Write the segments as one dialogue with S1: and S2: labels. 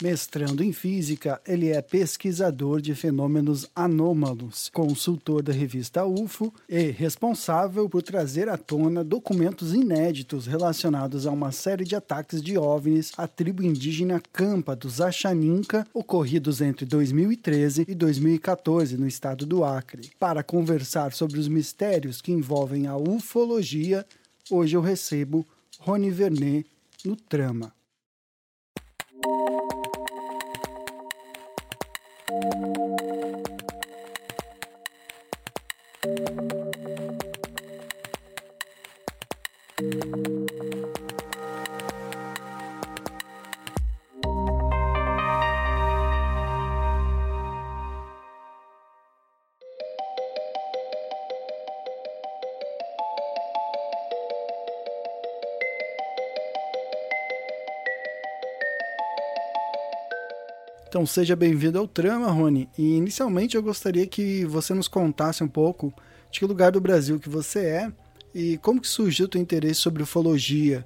S1: Mestrando em física, ele é pesquisador de fenômenos anômalos, consultor da revista UFO e responsável por trazer à tona documentos inéditos relacionados a uma série de ataques de OVNIs à tribo indígena Campa dos Achaninca, ocorridos entre 2013 e 2014 no estado do Acre. Para conversar sobre os mistérios que envolvem a ufologia, hoje eu recebo Rony Vernet no Trama. Música Então seja bem-vindo ao Trama, Rony. E inicialmente eu gostaria que você nos contasse um pouco de que lugar do Brasil que você é e como que surgiu o teu interesse sobre ufologia.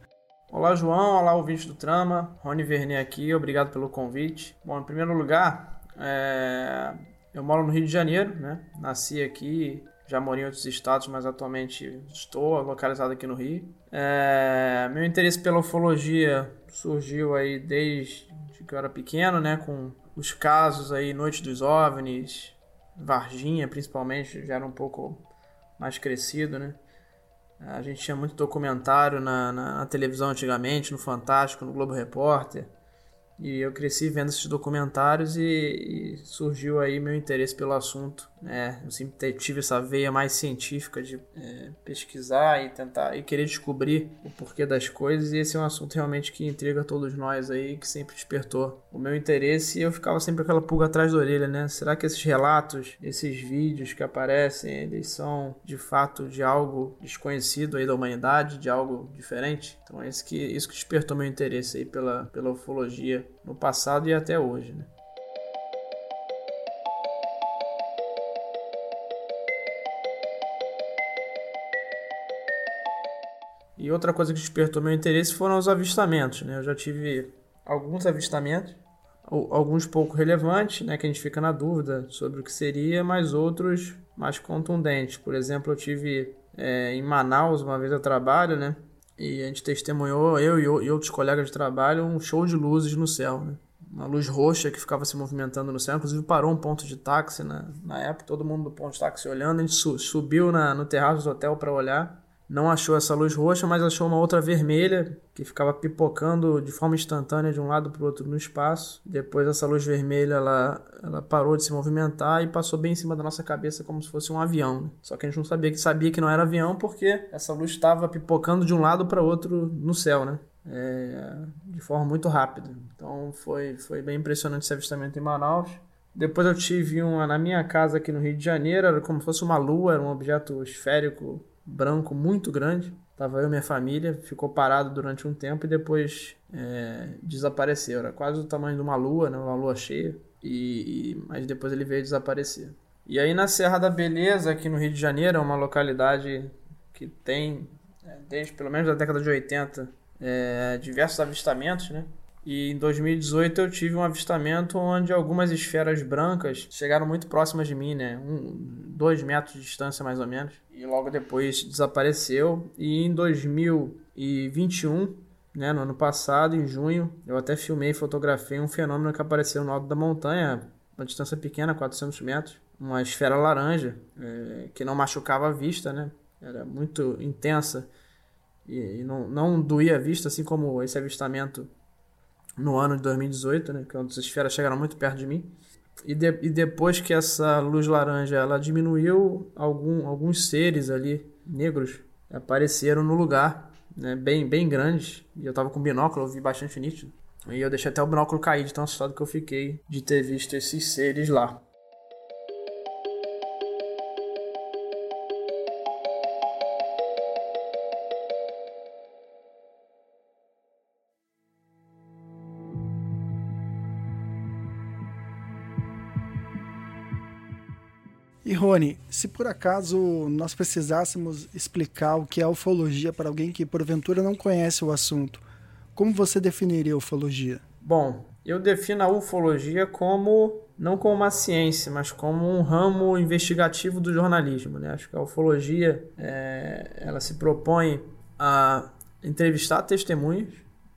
S2: Olá, João. Olá, ouvinte do Trama. Rony Vernet aqui. Obrigado pelo convite. Bom, em primeiro lugar, é... eu moro no Rio de Janeiro, né? Nasci aqui, já morei em outros estados, mas atualmente estou localizado aqui no Rio. É... Meu interesse pela ufologia surgiu aí desde que eu era pequeno, né? Com os casos aí, Noite dos OVNIs, Varginha principalmente, já era um pouco mais crescido, né? A gente tinha muito documentário na, na, na televisão antigamente, no Fantástico, no Globo Repórter. E eu cresci vendo esses documentários e, e surgiu aí meu interesse pelo assunto. É, eu sempre tive essa veia mais científica de é, pesquisar e tentar e querer descobrir o porquê das coisas. E esse é um assunto realmente que intriga todos nós aí, que sempre despertou o meu interesse. E eu ficava sempre aquela pulga atrás da orelha, né? Será que esses relatos, esses vídeos que aparecem, eles são de fato de algo desconhecido aí da humanidade, de algo diferente? Então é isso que, isso que despertou meu interesse aí pela, pela ufologia no passado e até hoje, né? E outra coisa que despertou meu interesse foram os avistamentos, né? Eu já tive alguns avistamentos, alguns pouco relevantes, né? Que a gente fica na dúvida sobre o que seria, mas outros mais contundentes. Por exemplo, eu tive é, em Manaus uma vez eu trabalho, né? E a gente testemunhou, eu e outros colegas de trabalho, um show de luzes no céu, né? Uma luz roxa que ficava se movimentando no céu. Inclusive parou um ponto de táxi na, na época, todo mundo do ponto de táxi olhando. A gente su subiu na, no terraço do hotel para olhar não achou essa luz roxa, mas achou uma outra vermelha que ficava pipocando de forma instantânea de um lado para o outro no espaço. Depois essa luz vermelha ela, ela parou de se movimentar e passou bem em cima da nossa cabeça como se fosse um avião. Né? Só que a gente não sabia que sabia que não era avião porque essa luz estava pipocando de um lado para outro no céu, né? É, de forma muito rápida. Então foi, foi bem impressionante esse avistamento em Manaus. Depois eu tive uma na minha casa aqui no Rio de Janeiro, era como se fosse uma lua, era um objeto esférico branco muito grande. Tava eu e minha família, ficou parado durante um tempo e depois é, desapareceu. Era quase o tamanho de uma lua, né? uma lua cheia. E, e, mas depois ele veio desaparecer. E aí na Serra da Beleza, aqui no Rio de Janeiro, é uma localidade que tem, é, desde pelo menos a década de 80, é, diversos avistamentos, né? E em 2018 eu tive um avistamento onde algumas esferas brancas chegaram muito próximas de mim, né? Um, dois metros de distância mais ou menos. E logo depois desapareceu. E em 2021, né, no ano passado, em junho, eu até filmei e fotografei um fenômeno que apareceu no alto da montanha, uma distância pequena, 400 metros. Uma esfera laranja, é, que não machucava a vista, né? Era muito intensa e, e não, não doía a vista, assim como esse avistamento no ano de 2018, né, que as esferas chegaram muito perto de mim. E, de, e depois que essa luz laranja ela diminuiu, algum, alguns seres ali negros apareceram no lugar, né, bem, bem grandes. E eu tava com binóculo, eu vi bastante nítido. E eu deixei até o binóculo cair de tão assustado que eu fiquei de ter visto esses seres lá.
S1: Rony, se por acaso nós precisássemos explicar o que é ufologia para alguém que porventura não conhece o assunto, como você definiria ufologia?
S2: Bom, eu defino a ufologia como não como uma ciência, mas como um ramo investigativo do jornalismo. Né? Acho que a ufologia é, ela se propõe a entrevistar testemunhas.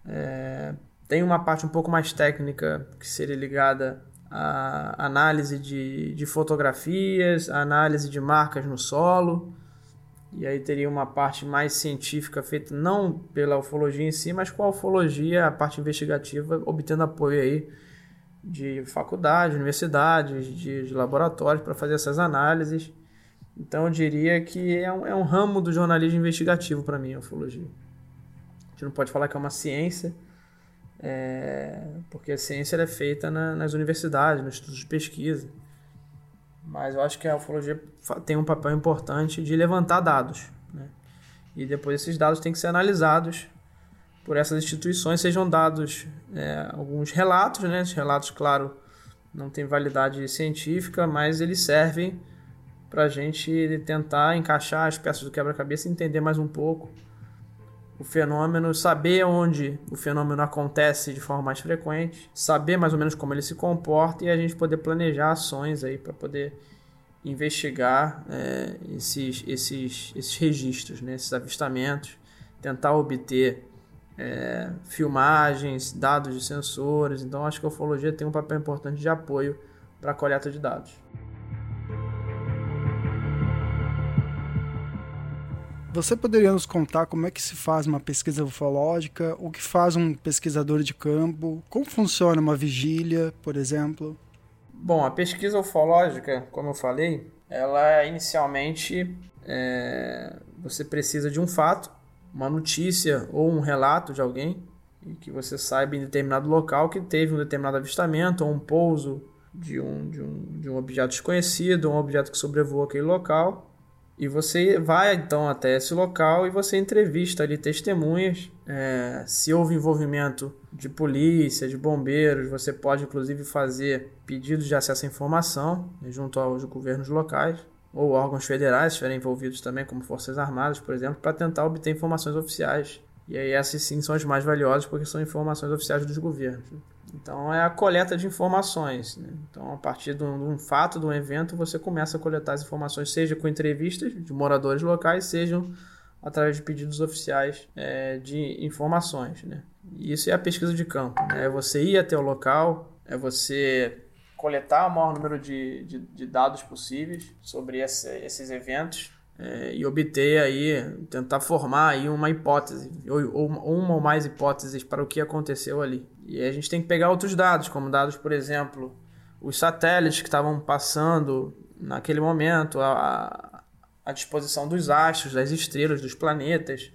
S2: É, tem uma parte um pouco mais técnica que seria ligada à análise de, de fotografias, análise de marcas no solo. E aí teria uma parte mais científica feita não pela ufologia em si, mas com a ufologia, a parte investigativa, obtendo apoio aí de faculdade, universidades, de, de laboratórios para fazer essas análises. Então eu diria que é um, é um ramo do jornalismo investigativo para mim, a ufologia. A gente não pode falar que é uma ciência, é, porque a ciência é feita na, nas universidades, nos estudos de pesquisa. Mas eu acho que a ufologia tem um papel importante de levantar dados. Né? E depois esses dados têm que ser analisados por essas instituições, sejam dados é, alguns relatos, né? Esses relatos, claro, não têm validade científica, mas eles servem para a gente tentar encaixar as peças do quebra-cabeça e entender mais um pouco o fenômeno, saber onde o fenômeno acontece de forma mais frequente, saber mais ou menos como ele se comporta e a gente poder planejar ações aí para poder investigar é, esses, esses, esses registros, né, esses avistamentos, tentar obter é, filmagens, dados de sensores. Então acho que a ufologia tem um papel importante de apoio para a coleta de dados.
S1: Você poderia nos contar como é que se faz uma pesquisa ufológica, o que faz um pesquisador de campo, como funciona uma vigília, por exemplo?
S2: Bom, a pesquisa ufológica, como eu falei, ela inicialmente é, você precisa de um fato, uma notícia ou um relato de alguém que você saiba em determinado local que teve um determinado avistamento ou um pouso de um, de um, de um objeto desconhecido, um objeto que sobrevoou aquele local e você vai então até esse local e você entrevista ali testemunhas. É, se houve envolvimento de polícia, de bombeiros, você pode inclusive fazer pedidos de acesso à informação né, junto aos governos locais ou órgãos federais estiverem envolvidos também, como Forças Armadas, por exemplo, para tentar obter informações oficiais. E aí essas sim são as mais valiosas porque são informações oficiais dos governos. Então é a coleta de informações. Né? Então, a partir de um, fato, de um evento, você começa a coletar as informações, seja com entrevistas de moradores locais, sejam através de pedidos oficiais é, de informações. Né? Isso é a pesquisa de campo. Né? É você ir até o local, é você coletar o maior número de, de, de dados possíveis sobre esse, esses eventos é, e obter aí, tentar formar aí uma hipótese, ou, ou, uma ou mais hipóteses para o que aconteceu ali. E a gente tem que pegar outros dados, como dados, por exemplo, os satélites que estavam passando naquele momento, a, a disposição dos astros, das estrelas, dos planetas,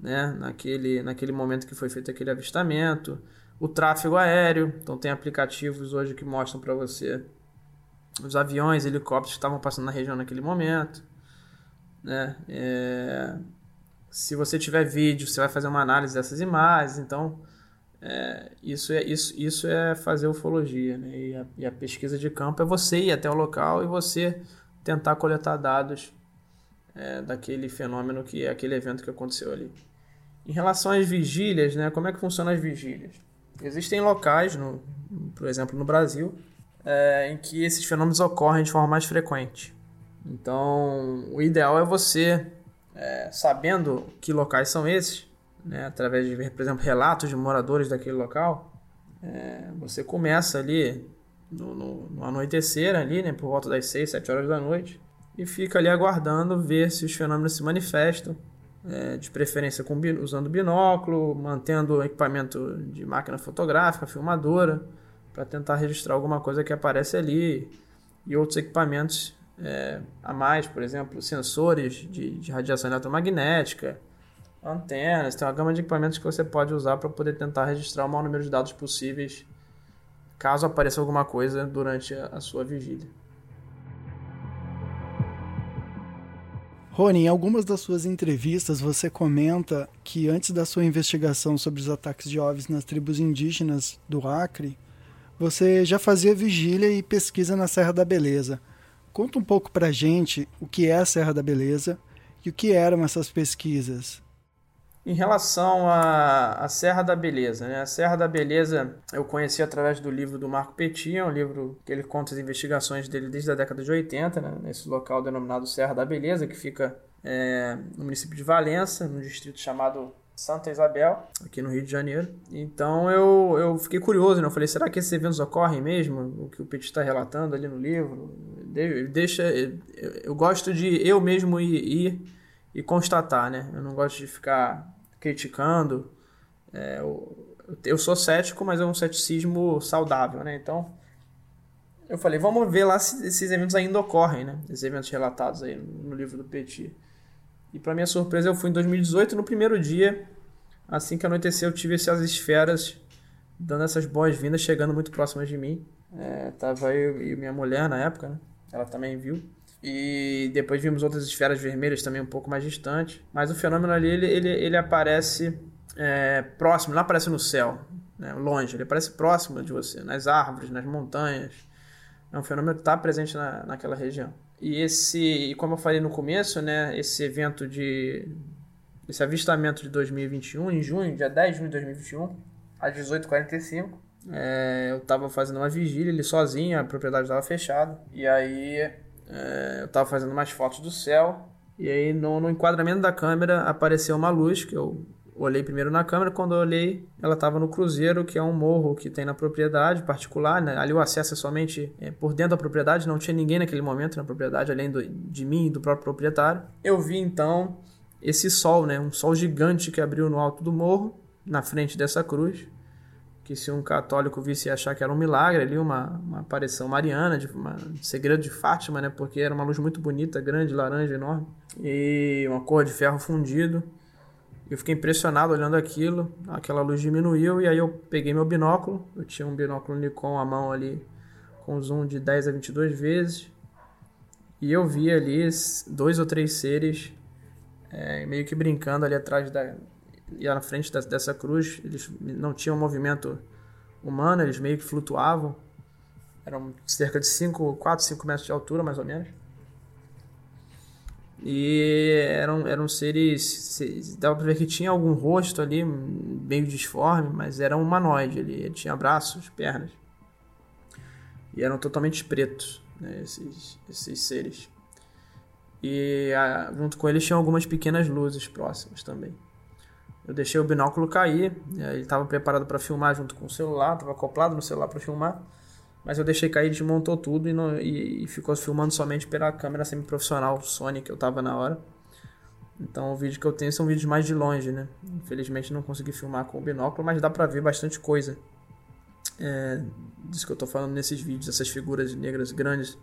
S2: né? naquele, naquele momento que foi feito aquele avistamento, o tráfego aéreo, então tem aplicativos hoje que mostram para você os aviões, helicópteros que estavam passando na região naquele momento, né? É... Se você tiver vídeo, você vai fazer uma análise dessas imagens, então é, isso, é, isso, isso é fazer ufologia, né? E a, e a, pesquisa de campo é você ir até o local e você tentar coletar dados é, daquele fenômeno que é aquele evento que aconteceu ali. Em relação às vigílias, né? Como é que funcionam as vigílias? Existem locais, no, por exemplo, no Brasil, é, em que esses fenômenos ocorrem de forma mais frequente. Então, o ideal é você, é, sabendo que locais são esses, né, através de, por exemplo, relatos de moradores daquele local, é, você começa ali no, no, no, anoitecer, ali, né, por volta das 6, 7 horas da noite, e fica ali aguardando ver se os fenômenos se manifestam, é, de preferência com, usando binóculo, mantendo equipamento de máquina fotográfica, filmadora, para tentar registrar alguma coisa que aparece ali, e outros equipamentos é, a mais, por exemplo, sensores de, de radiação eletromagnética, antenas, tem uma gama de equipamentos que você pode usar para poder tentar registrar o maior número de dados possíveis caso apareça alguma coisa durante a sua vigília.
S1: Rony, em algumas das suas entrevistas você comenta que antes da sua investigação sobre os ataques de OVNIs nas tribos indígenas do Acre, você já fazia vigília e pesquisa na Serra da Beleza. Conta um pouco pra gente o que é a Serra da Beleza e o que eram essas pesquisas.
S2: Em relação à, Serra da Beleza, né? A Serra da Beleza eu conheci através do livro do Marco Petit, é um livro que ele conta as investigações dele desde a década de 80, né? nesse local denominado Serra da Beleza, que fica é, no município de Valença, num distrito chamado Santa Isabel, aqui no Rio de Janeiro. Então eu, eu fiquei curioso, né? Eu falei, será que esses eventos ocorrem mesmo? O que o Petit está relatando ali no livro? Deixa, eu gosto de eu mesmo ir, ir e constatar, né? Eu não gosto de ficar criticando. É, eu, eu sou cético, mas é um ceticismo saudável, né? Então, eu falei, vamos ver lá se esses eventos ainda ocorrem, né? Esses eventos relatados aí no livro do Petit. E para minha surpresa, eu fui em 2018, no primeiro dia, assim que anoiteceu, eu tive essas esferas dando essas boas-vindas, chegando muito próximas de mim. É, tava eu e minha mulher na época, né? Ela também viu. E depois vimos outras esferas vermelhas também um pouco mais distantes. Mas o fenômeno ali, ele, ele, ele aparece é, próximo, não aparece no céu, né, longe. Ele aparece próximo de você, nas árvores, nas montanhas. É um fenômeno que está presente na, naquela região. E esse, como eu falei no começo, né, esse evento de esse avistamento de 2021, em junho, dia 10 de junho de 2021, às 18h45, é, eu estava fazendo uma vigília ali sozinho, a propriedade estava fechada. E aí é, eu estava fazendo umas fotos do céu e aí no, no, enquadramento da câmera apareceu uma luz que eu olhei primeiro na câmera. Quando eu olhei, ela estava no Cruzeiro, que é um morro que tem na propriedade particular. Né? Ali o acesso é somente é, por dentro da propriedade, não tinha ninguém naquele momento na propriedade, além do, de mim e do próprio proprietário. Eu vi então esse sol, né? um sol gigante que abriu no alto do morro, na frente dessa cruz que se um católico visse achar que era um milagre ali, uma, uma aparição mariana, de uma, um segredo de Fátima, né? Porque era uma luz muito bonita, grande, laranja, enorme, e uma cor de ferro fundido. Eu fiquei impressionado olhando aquilo, aquela luz diminuiu e aí eu peguei meu binóculo, eu tinha um binóculo Nikon à mão ali com zoom de 10 a 22 vezes, e eu vi ali dois ou três seres é, meio que brincando ali atrás da, e na frente dessa cruz, eles não tinham movimento humano, eles meio que flutuavam. Eram cerca de 5, 4, 5 metros de altura, mais ou menos. E eram, eram seres. Dava pra ver que tinha algum rosto ali, meio disforme, mas era um humanoide. Ele, ele tinha braços, pernas. E eram totalmente pretos, né, esses, esses seres. E a, junto com eles tinham algumas pequenas luzes próximas também. Eu deixei o binóculo cair, ele estava preparado para filmar junto com o celular, estava acoplado no celular para filmar, mas eu deixei cair, desmontou tudo e, não, e, e, ficou filmando somente pela câmera semi-profissional Sony que eu estava na hora. Então o vídeo que eu tenho são vídeos mais de longe, né? Infelizmente não consegui filmar com o binóculo, mas dá para ver bastante coisa. É, disso que eu estou falando nesses vídeos, essas figuras negras grandes.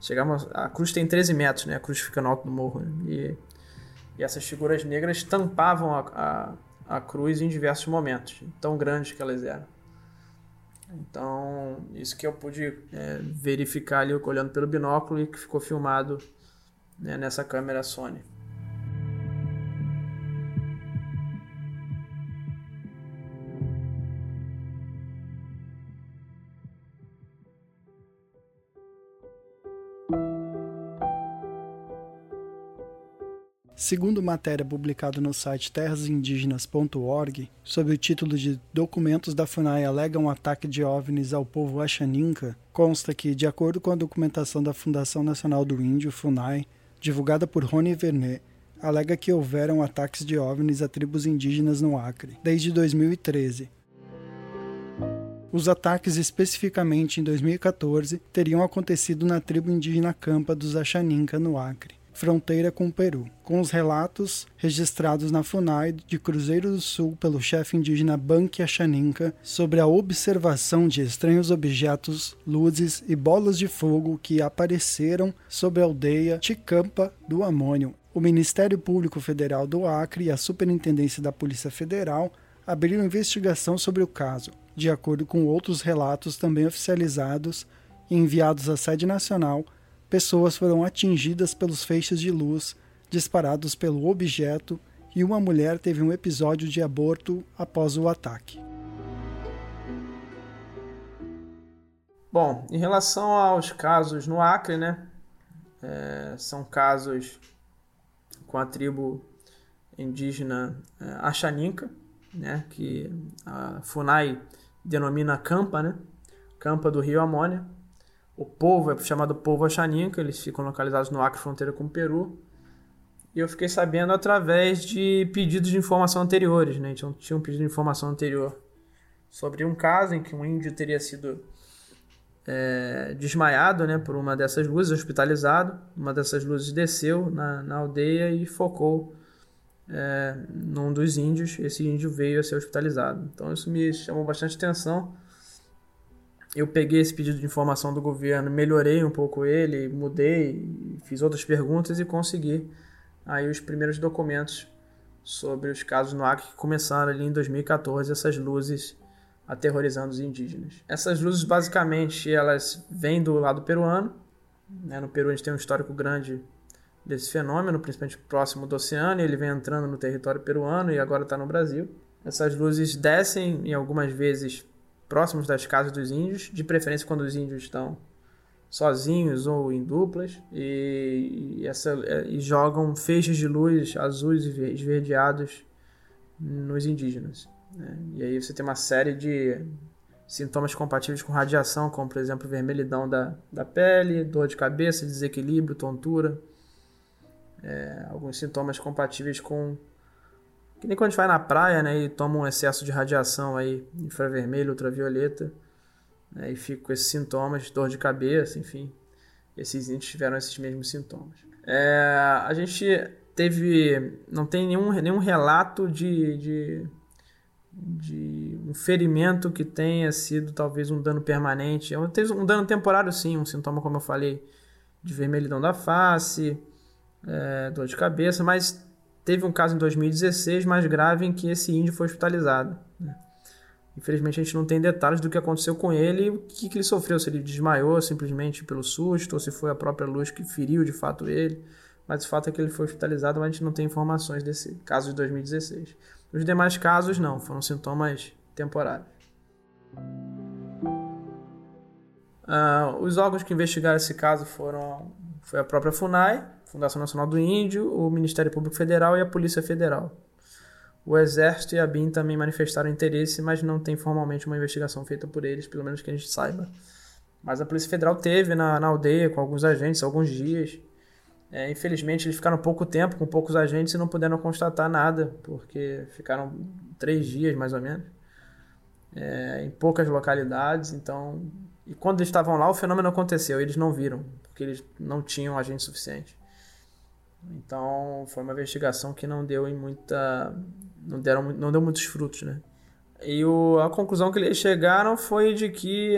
S2: Chegamos, a cruz tem 13 metros, né? A cruz fica no alto do morro. Né? E e essas figuras negras tampavam a, a, a cruz em diversos momentos, tão grandes que elas eram. Então, isso que eu pude é, verificar ali olhando pelo binóculo e que ficou filmado né, nessa câmera Sony.
S1: Segundo matéria publicada no site terrasindígenas.org, sob o título de Documentos da FUNAI alegam ataque de OVNIs ao povo Axaninca, consta que, de acordo com a documentação da Fundação Nacional do Índio, FUNAI, divulgada por Rony Vernet, alega que houveram ataques de OVNIs a tribos indígenas no Acre, desde 2013. Os ataques, especificamente em 2014, teriam acontecido na tribo indígena Campa dos Axaninca, no Acre fronteira com o Peru, com os relatos registrados na FUNAI de Cruzeiro do Sul pelo chefe indígena Banque Achaninka sobre a observação de estranhos objetos, luzes e bolas de fogo que apareceram sobre a aldeia Ticampa do Amônio. O Ministério Público Federal do Acre e a Superintendência da Polícia Federal abriram investigação sobre o caso, de acordo com outros relatos também oficializados e enviados à sede nacional pessoas foram atingidas pelos feixes de luz disparados pelo objeto e uma mulher teve um episódio de aborto após o ataque.
S2: Bom, em relação aos casos no Acre, né? É, são casos com a tribo indígena é, Achaninca, né, que a FUNAI denomina Campa, né, Campa do Rio Amônia. O povo é chamado povo Achaninca, eles ficam localizados no Acre, fronteira com o Peru. E eu fiquei sabendo através de pedidos de informação anteriores, né? Então tinha um pedido de informação anterior sobre um caso em que um índio teria sido é, desmaiado né, por uma dessas luzes, hospitalizado. Uma dessas luzes desceu na, na aldeia e focou é, num dos índios. Esse índio veio a ser hospitalizado. Então isso me chamou bastante atenção. Eu peguei esse pedido de informação do governo, melhorei um pouco ele, mudei, fiz outras perguntas e consegui aí os primeiros documentos sobre os casos no Acre que começaram ali em 2014, essas luzes aterrorizando os indígenas. Essas luzes basicamente elas vêm do lado peruano, né? no Peru a gente tem um histórico grande desse fenômeno, principalmente próximo do oceano, ele vem entrando no território peruano e agora está no Brasil. Essas luzes descem e algumas vezes próximos das casas dos índios, de preferência quando os índios estão sozinhos ou em duplas e, e, essa, e jogam feixes de luz azuis e esverdeados nos indígenas. Né? E aí você tem uma série de sintomas compatíveis com radiação, como por exemplo vermelhidão da, da pele, dor de cabeça, desequilíbrio, tontura, é, alguns sintomas compatíveis com que nem quando a gente vai na praia né, e toma um excesso de radiação aí, infravermelho, ultravioleta, né, e fica com esses sintomas, dor de cabeça, enfim. Esses índios tiveram esses mesmos sintomas. É, a gente teve. não tem nenhum, nenhum relato de, de, de, um ferimento que tenha sido talvez um dano permanente. Teve um dano temporário, sim, um sintoma, como eu falei, de vermelhidão da face, é, dor de cabeça, mas teve um caso em 2016 mais grave em que esse índio foi hospitalizado. Né? Infelizmente a gente não tem detalhes do que aconteceu com ele o que, que ele sofreu, se ele desmaiou simplesmente pelo susto ou se foi a própria luz que feriu de fato ele. Mas o fato é que ele foi hospitalizado, mas a gente não tem informações desse caso de 2016. Os demais casos não, foram sintomas temporários. Uh, os órgãos que investigaram esse caso foram foi a própria FUNAI, Fundação Nacional do Índio, o Ministério Público Federal e a Polícia Federal. O Exército e a BIM também manifestaram interesse, mas não tem formalmente uma investigação feita por eles, pelo menos que a gente saiba. Mas a Polícia Federal teve na, na aldeia com alguns agentes, alguns dias. É, infelizmente, eles ficaram pouco tempo com poucos agentes e não puderam constatar nada, porque ficaram três dias mais ou menos, é, em poucas localidades. Então, e quando eles estavam lá, o fenômeno aconteceu, eles não viram, porque eles não tinham agente suficiente. Então, foi uma investigação que não deu em muita não deram não deu muitos frutos, né? E o, a conclusão que eles chegaram foi de que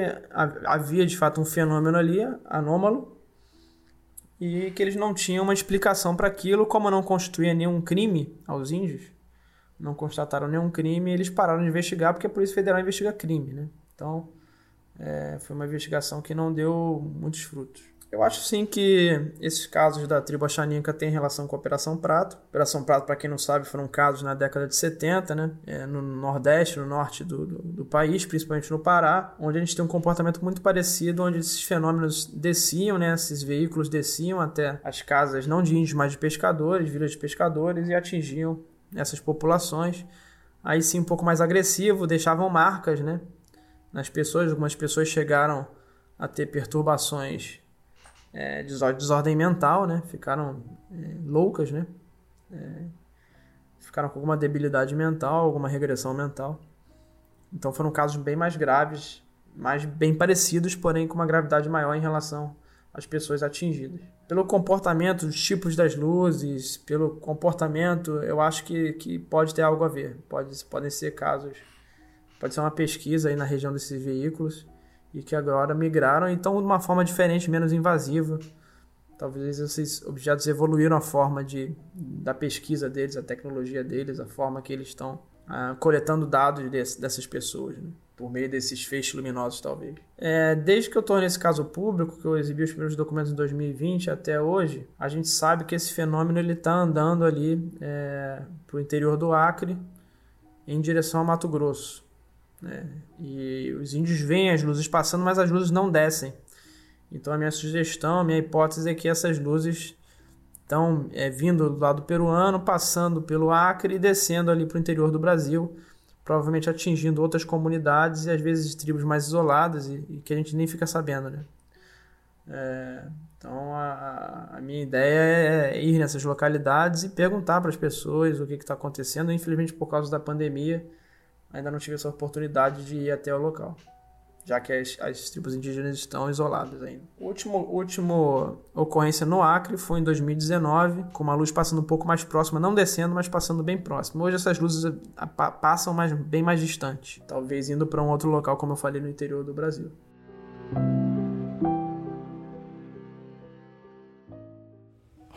S2: havia de fato um fenômeno ali anômalo e que eles não tinham uma explicação para aquilo, como não constituía nenhum crime aos índios, não constataram nenhum crime, eles pararam de investigar porque a Polícia Federal investiga crime, né? Então, é, foi uma investigação que não deu muitos frutos. Eu acho sim que esses casos da tribo Axaninca têm relação com a Operação Prato. Operação Prato, para quem não sabe, foram casos na década de 70, né? É, no Nordeste, no norte do, do, do, país, principalmente no Pará, onde a gente tem um comportamento muito parecido, onde esses fenômenos desciam, né? Esses veículos desciam até as casas, não de índios, mas de pescadores, vilas de pescadores, e atingiam essas populações. Aí sim, um pouco mais agressivo, deixavam marcas, né? Nas pessoas, algumas pessoas chegaram a ter perturbações é, desordem mental, né? Ficaram é, loucas, né? É, ficaram com alguma debilidade mental, alguma regressão mental. Então foram casos bem mais graves, mais bem parecidos, porém com uma gravidade maior em relação às pessoas atingidas. Pelo comportamento, os tipos das luzes, pelo comportamento, eu acho que, que pode ter algo a ver. Pode, podem ser casos, pode ser uma pesquisa aí na região desses veículos e que agora migraram e estão de uma forma diferente, menos invasiva. Talvez esses objetos evoluíram a forma de, da pesquisa deles, a tecnologia deles, a forma que eles estão ah, coletando dados desse, dessas pessoas, né? por meio desses feixes luminosos, talvez. É, desde que eu tornei esse caso público, que eu exibi os primeiros documentos em 2020 até hoje, a gente sabe que esse fenômeno está andando ali é, para o interior do Acre, em direção ao Mato Grosso. Né? E os índios veem as luzes passando, mas as luzes não descem. Então a minha sugestão, a minha hipótese é que essas luzes Então, é, vindo do lado peruano, passando pelo Acre e descendo ali para o interior do Brasil, provavelmente atingindo outras comunidades e às vezes tribos mais isoladas e, e que a gente nem fica sabendo, né? É, então, a, a, minha ideia é ir nessas localidades e perguntar para as pessoas o que está acontecendo. Infelizmente, por causa da pandemia, ainda não tive essa oportunidade de ir até o local já que as, as tribos indígenas estão isoladas ainda. O último, último ocorrência no Acre foi em 2019, com uma luz passando um pouco mais próxima, não descendo, mas passando bem próximo. Hoje essas luzes passam mais, bem mais distante, talvez indo para um outro local, como eu falei, no interior do Brasil.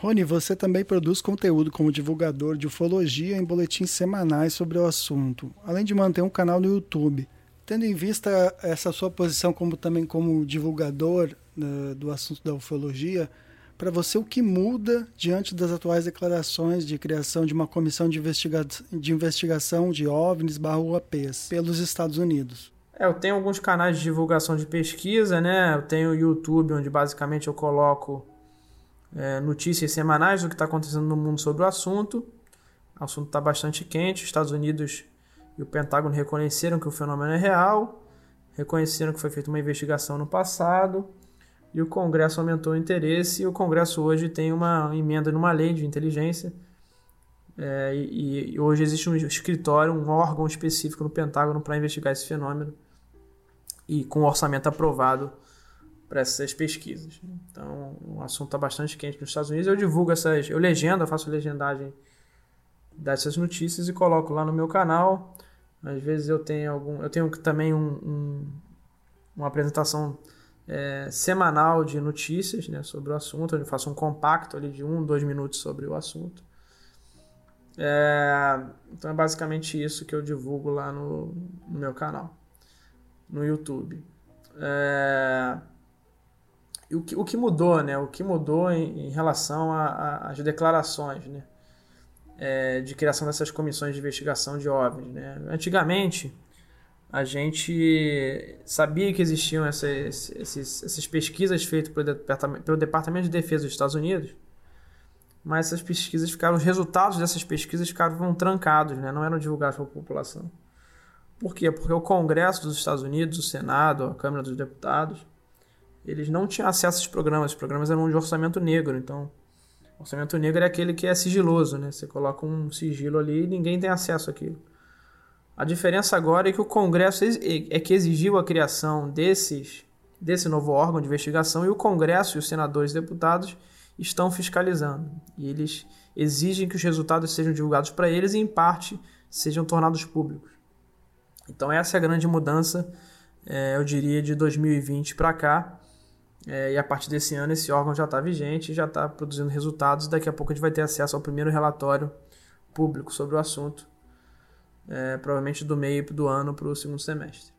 S1: Rony, você também produz conteúdo como divulgador de ufologia em boletins semanais sobre o assunto, além de manter um canal no YouTube. Tendo em vista essa sua posição como também como divulgador uh, do assunto da ufologia, para você o que muda diante das atuais declarações de criação de uma comissão de, investiga de investigação de OVNIs barra UAPs pelos Estados Unidos?
S2: É, eu tenho alguns canais de divulgação de pesquisa, né? Eu tenho o YouTube, onde basicamente eu coloco é, notícias semanais do que está acontecendo no mundo sobre o assunto. O assunto está bastante quente. Os Estados Unidos e o Pentágono reconheceram que o fenômeno é real, reconheceram que foi feita uma investigação no passado e o Congresso aumentou o interesse e o Congresso hoje tem uma emenda numa lei de inteligência é, e, e, hoje existe um escritório, um órgão específico no Pentágono para investigar esse fenômeno e com orçamento aprovado para essas pesquisas. Então, o assunto está bastante quente nos Estados Unidos. Eu divulgo essas, eu legendo, eu faço legendagem dessas notícias e coloco lá no meu canal. Às vezes eu tenho algum, eu tenho também um, um, uma apresentação é, semanal de notícias né, sobre o assunto, onde eu faço um compacto ali de um, dois minutos sobre o assunto. É, então é basicamente isso que eu divulgo lá no, no meu canal, no YouTube. É, o, que, o que mudou, né? O que mudou em, em relação às declarações, né? é, de criação dessas comissões de investigação de OVNIs. Né? Antigamente, a gente sabia que existiam essas, essas, essas pesquisas feitas pelo Departamento, pelo Departamento de Defesa dos Estados Unidos, mas essas pesquisas ficaram, os resultados dessas pesquisas ficaram trancados, né? não eram divulgados para a população. Por quê? Porque o Congresso dos Estados Unidos, o Senado, a Câmara dos Deputados, eles não tinham acesso a esses programas. Os programas eram de orçamento negro, então Orçamento negro é aquele que é sigiloso, né? Você coloca um sigilo ali e ninguém tem acesso àquilo. A diferença agora é que o Congresso é que exigiu a criação desses, desse novo órgão de investigação e o Congresso e os senadores e deputados estão fiscalizando. E eles exigem que os resultados sejam divulgados para eles e, em parte, sejam tornados públicos. Então, essa é a grande mudança, é, eu diria, de 2020 para cá. É, e a partir desse ano esse órgão já está vigente, já está produzindo resultados. Daqui a pouco a gente vai ter acesso ao primeiro relatório público sobre o assunto, é, provavelmente do meio do ano para o segundo semestre.